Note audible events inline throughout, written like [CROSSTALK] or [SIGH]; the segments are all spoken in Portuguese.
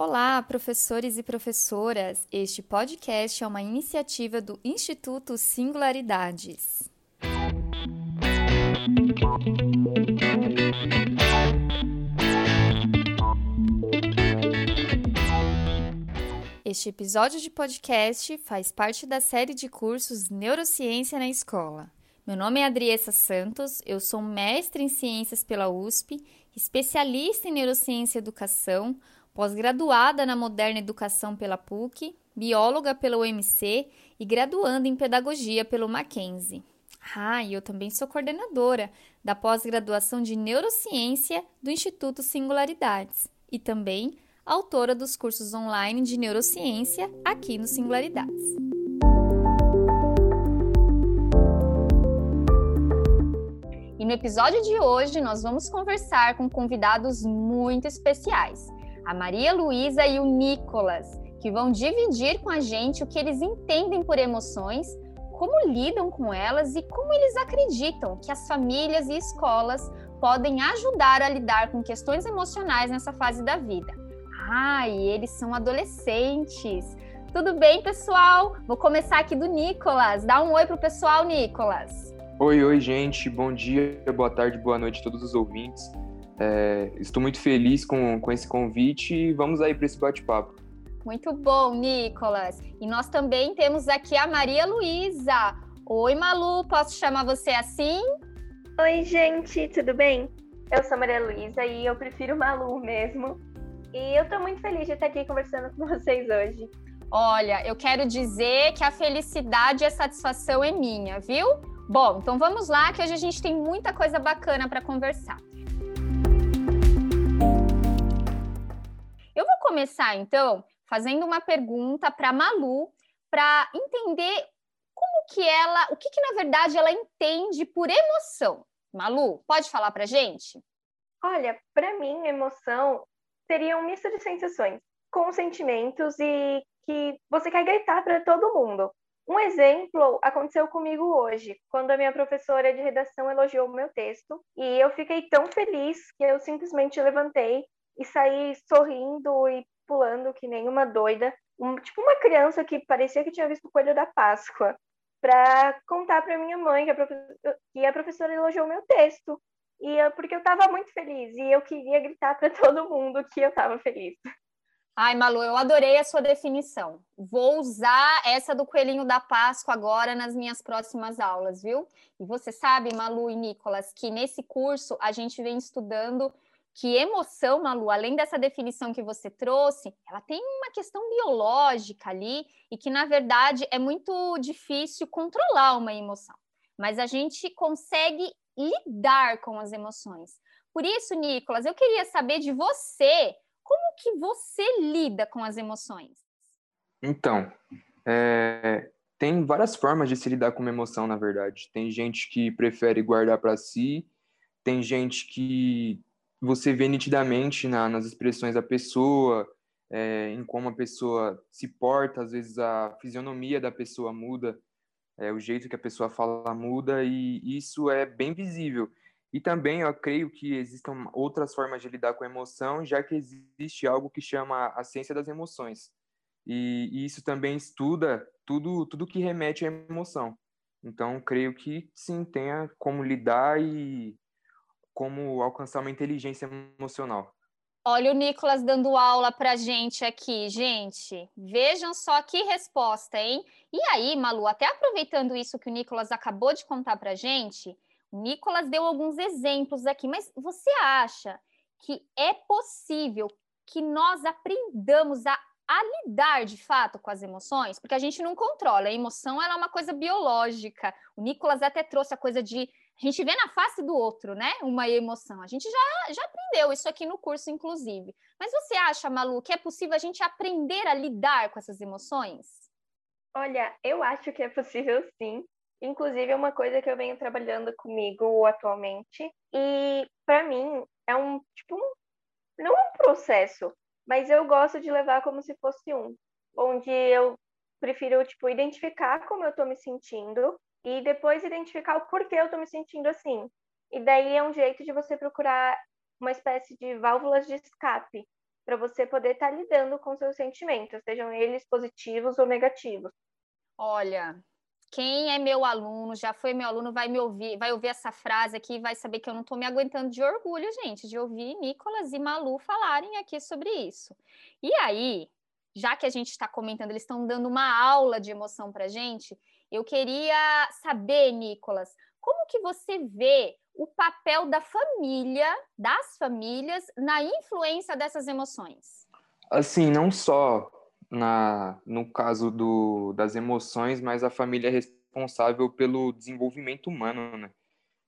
Olá, professores e professoras! Este podcast é uma iniciativa do Instituto Singularidades. Este episódio de podcast faz parte da série de cursos Neurociência na Escola. Meu nome é Adriessa Santos, eu sou mestre em Ciências pela USP, especialista em Neurociência e Educação, pós-graduada na Moderna Educação pela PUC, bióloga pela UMC e graduanda em Pedagogia pelo Mackenzie. Ah, e eu também sou coordenadora da pós-graduação de Neurociência do Instituto Singularidades e também autora dos cursos online de neurociência aqui no Singularidades. E no episódio de hoje nós vamos conversar com convidados muito especiais a Maria Luísa e o Nicolas, que vão dividir com a gente o que eles entendem por emoções, como lidam com elas e como eles acreditam que as famílias e escolas podem ajudar a lidar com questões emocionais nessa fase da vida. Ah, e eles são adolescentes. Tudo bem, pessoal? Vou começar aqui do Nicolas. Dá um oi pro pessoal, Nicolas. Oi, oi, gente. Bom dia, boa tarde, boa noite a todos os ouvintes. É, estou muito feliz com, com esse convite e vamos aí para esse bate-papo. Muito bom, Nicolas. E nós também temos aqui a Maria Luísa. Oi, Malu, posso chamar você assim? Oi, gente, tudo bem? Eu sou Maria Luísa e eu prefiro Malu mesmo. E eu estou muito feliz de estar aqui conversando [LAUGHS] com vocês hoje. Olha, eu quero dizer que a felicidade e a satisfação é minha, viu? Bom, então vamos lá que hoje a gente tem muita coisa bacana para conversar. Começar então fazendo uma pergunta para Malu para entender como que ela, o que que na verdade ela entende por emoção. Malu, pode falar para gente? Olha, para mim, emoção seria um misto de sensações, com sentimentos e que você quer gritar para todo mundo. Um exemplo aconteceu comigo hoje, quando a minha professora de redação elogiou o meu texto, e eu fiquei tão feliz que eu simplesmente levantei e saí sorrindo e pulando que nem uma doida, um, tipo uma criança que parecia que tinha visto o coelho da Páscoa, para contar para minha mãe que a, que a, professora elogiou meu texto. E eu, porque eu estava muito feliz e eu queria gritar para [LAUGHS] todo mundo que eu estava feliz. Ai, Malu, eu adorei a sua definição. Vou usar essa do coelhinho da Páscoa agora nas minhas próximas aulas, viu? E você sabe, Malu e Nicolas, que nesse curso a gente vem estudando que emoção, Malu, além dessa definição que você trouxe, ela tem uma questão biológica ali e que, na verdade, é muito difícil controlar uma emoção. Mas a gente consegue lidar com as emoções. Por isso, Nicolas, eu queria saber de você como que você lida com as emoções. Então, é, tem várias formas de se lidar com uma emoção, na verdade. Tem gente que prefere guardar para si, tem gente que você vê nitidamente na, nas expressões da pessoa, é, em como a pessoa se porta, às vezes a fisionomia da pessoa muda, é, o jeito que a pessoa fala muda, e isso é bem visível. E também eu creio que existam outras formas de lidar com a emoção, já que existe algo que chama a ciência das emoções. E, e isso também estuda tudo, tudo que remete à emoção. Então, creio que sim, tenha como lidar e como alcançar uma inteligência emocional. Olha o Nicolas dando aula para gente aqui, gente. Vejam só que resposta, hein? E aí, Malu, até aproveitando isso que o Nicolas acabou de contar para gente, o Nicolas deu alguns exemplos aqui, mas você acha que é possível que nós aprendamos a, a lidar de fato com as emoções? Porque a gente não controla, a emoção ela é uma coisa biológica. O Nicolas até trouxe a coisa de a gente vê na face do outro, né? Uma emoção. A gente já, já aprendeu isso aqui no curso, inclusive. Mas você acha, Malu, que é possível a gente aprender a lidar com essas emoções? Olha, eu acho que é possível sim. Inclusive, é uma coisa que eu venho trabalhando comigo atualmente. E, para mim, é um, tipo, um, não é um processo, mas eu gosto de levar como se fosse um. Onde eu prefiro, tipo, identificar como eu estou me sentindo e depois identificar o porquê eu estou me sentindo assim. E daí é um jeito de você procurar uma espécie de válvulas de escape para você poder estar tá lidando com seus sentimentos, sejam eles positivos ou negativos. Olha, quem é meu aluno, já foi meu aluno, vai me ouvir, vai ouvir essa frase aqui e vai saber que eu não estou me aguentando de orgulho, gente, de ouvir Nicolas e Malu falarem aqui sobre isso. E aí, já que a gente está comentando, eles estão dando uma aula de emoção para gente, eu queria saber, Nicolas, como que você vê o papel da família, das famílias, na influência dessas emoções? Assim, não só na, no caso do, das emoções, mas a família é responsável pelo desenvolvimento humano, né?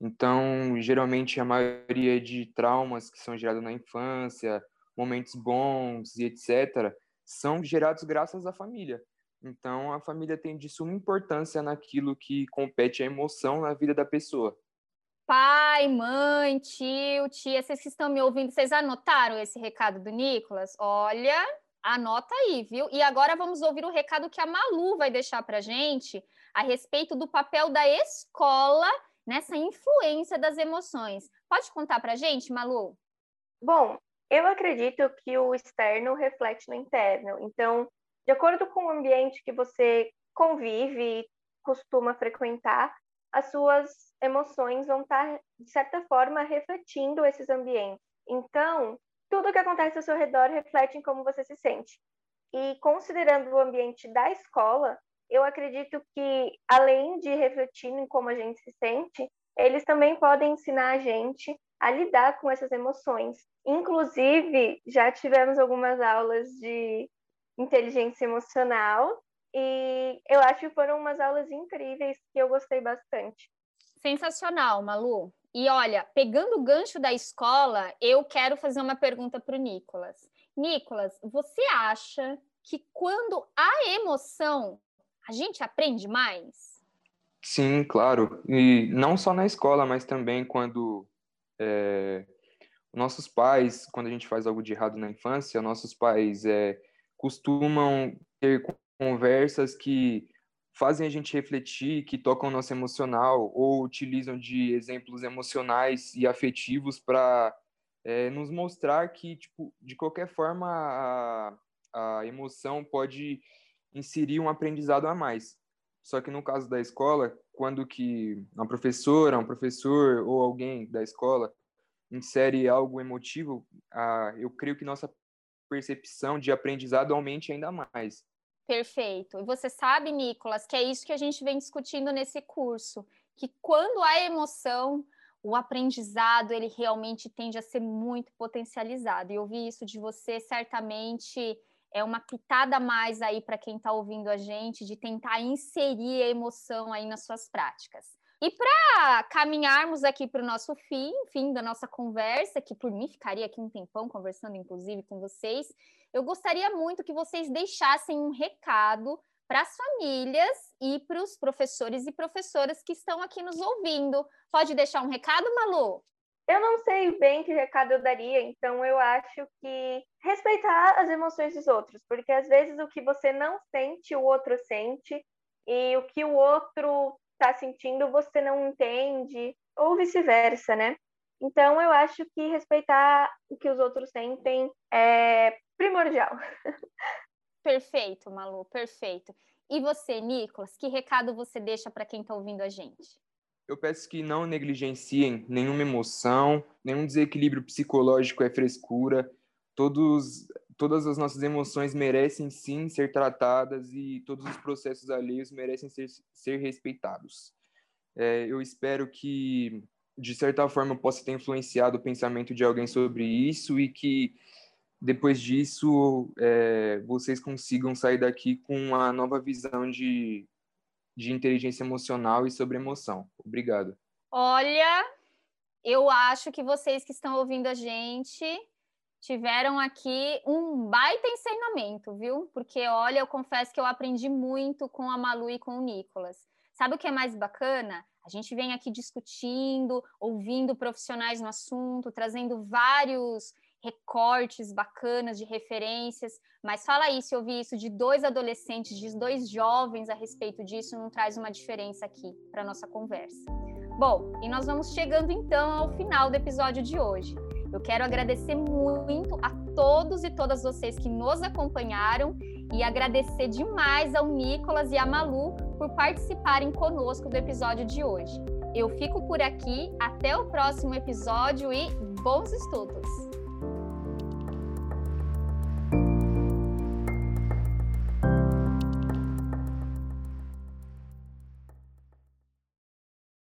Então, geralmente, a maioria de traumas que são gerados na infância, momentos bons e etc., são gerados graças à família. Então, a família tem de suma importância naquilo que compete à emoção na vida da pessoa. Pai, mãe, tio, tia, vocês que estão me ouvindo, vocês anotaram esse recado do Nicolas? Olha, Anota aí, viu? E agora vamos ouvir o recado que a Malu vai deixar para gente a respeito do papel da escola nessa influência das emoções. Pode contar para gente, Malu? Bom, eu acredito que o externo reflete no interno. Então, de acordo com o ambiente que você convive e costuma frequentar, as suas emoções vão estar, de certa forma, refletindo esses ambientes. Então, tudo que acontece ao seu redor reflete em como você se sente. E considerando o ambiente da escola, eu acredito que, além de refletir em como a gente se sente, eles também podem ensinar a gente a lidar com essas emoções. Inclusive, já tivemos algumas aulas de inteligência emocional e eu acho que foram umas aulas incríveis que eu gostei bastante. Sensacional, Malu. E olha, pegando o gancho da escola, eu quero fazer uma pergunta para o Nicolas. Nicolas, você acha que quando há emoção, a gente aprende mais? Sim, claro. E não só na escola, mas também quando é, nossos pais, quando a gente faz algo de errado na infância, nossos pais é, costumam ter conversas que fazem a gente refletir, que tocam nosso emocional ou utilizam de exemplos emocionais e afetivos para é, nos mostrar que, tipo, de qualquer forma, a, a emoção pode inserir um aprendizado a mais. Só que no caso da escola, quando que uma professora, um professor ou alguém da escola insere algo emotivo, ah, eu creio que nossa percepção de aprendizado aumente ainda mais. Perfeito. E você sabe, Nicolas, que é isso que a gente vem discutindo nesse curso, que quando há emoção, o aprendizado ele realmente tende a ser muito potencializado. E ouvir isso de você certamente é uma pitada a mais aí para quem está ouvindo a gente de tentar inserir a emoção aí nas suas práticas. E para caminharmos aqui para o nosso fim, fim da nossa conversa, que por mim ficaria aqui um tempão conversando, inclusive, com vocês, eu gostaria muito que vocês deixassem um recado para as famílias e para os professores e professoras que estão aqui nos ouvindo. Pode deixar um recado, Malu? Eu não sei bem que recado eu daria, então eu acho que respeitar as emoções dos outros, porque às vezes o que você não sente, o outro sente, e o que o outro está sentindo, você não entende, ou vice-versa, né? Então, eu acho que respeitar o que os outros sentem é primordial. [LAUGHS] Perfeito, Malu, perfeito. E você, Nicolas, que recado você deixa para quem está ouvindo a gente? Eu peço que não negligenciem nenhuma emoção, nenhum desequilíbrio psicológico é frescura. Todos, todas as nossas emoções merecem sim ser tratadas e todos os processos alheios merecem ser, ser respeitados. É, eu espero que de certa forma, possa ter influenciado o pensamento de alguém sobre isso e que depois disso é, vocês consigam sair daqui com uma nova visão de, de inteligência emocional e sobre emoção. Obrigado. Olha, eu acho que vocês que estão ouvindo a gente tiveram aqui um baita ensinamento, viu? Porque, olha, eu confesso que eu aprendi muito com a Malu e com o Nicolas. Sabe o que é mais bacana? A gente vem aqui discutindo, ouvindo profissionais no assunto, trazendo vários recortes bacanas de referências, mas fala aí se ouvir isso de dois adolescentes, de dois jovens a respeito disso, não traz uma diferença aqui para nossa conversa. Bom, e nós vamos chegando então ao final do episódio de hoje. Eu quero agradecer muito a todos e todas vocês que nos acompanharam e agradecer demais ao Nicolas e à Malu por participarem conosco do episódio de hoje. Eu fico por aqui, até o próximo episódio e bons estudos!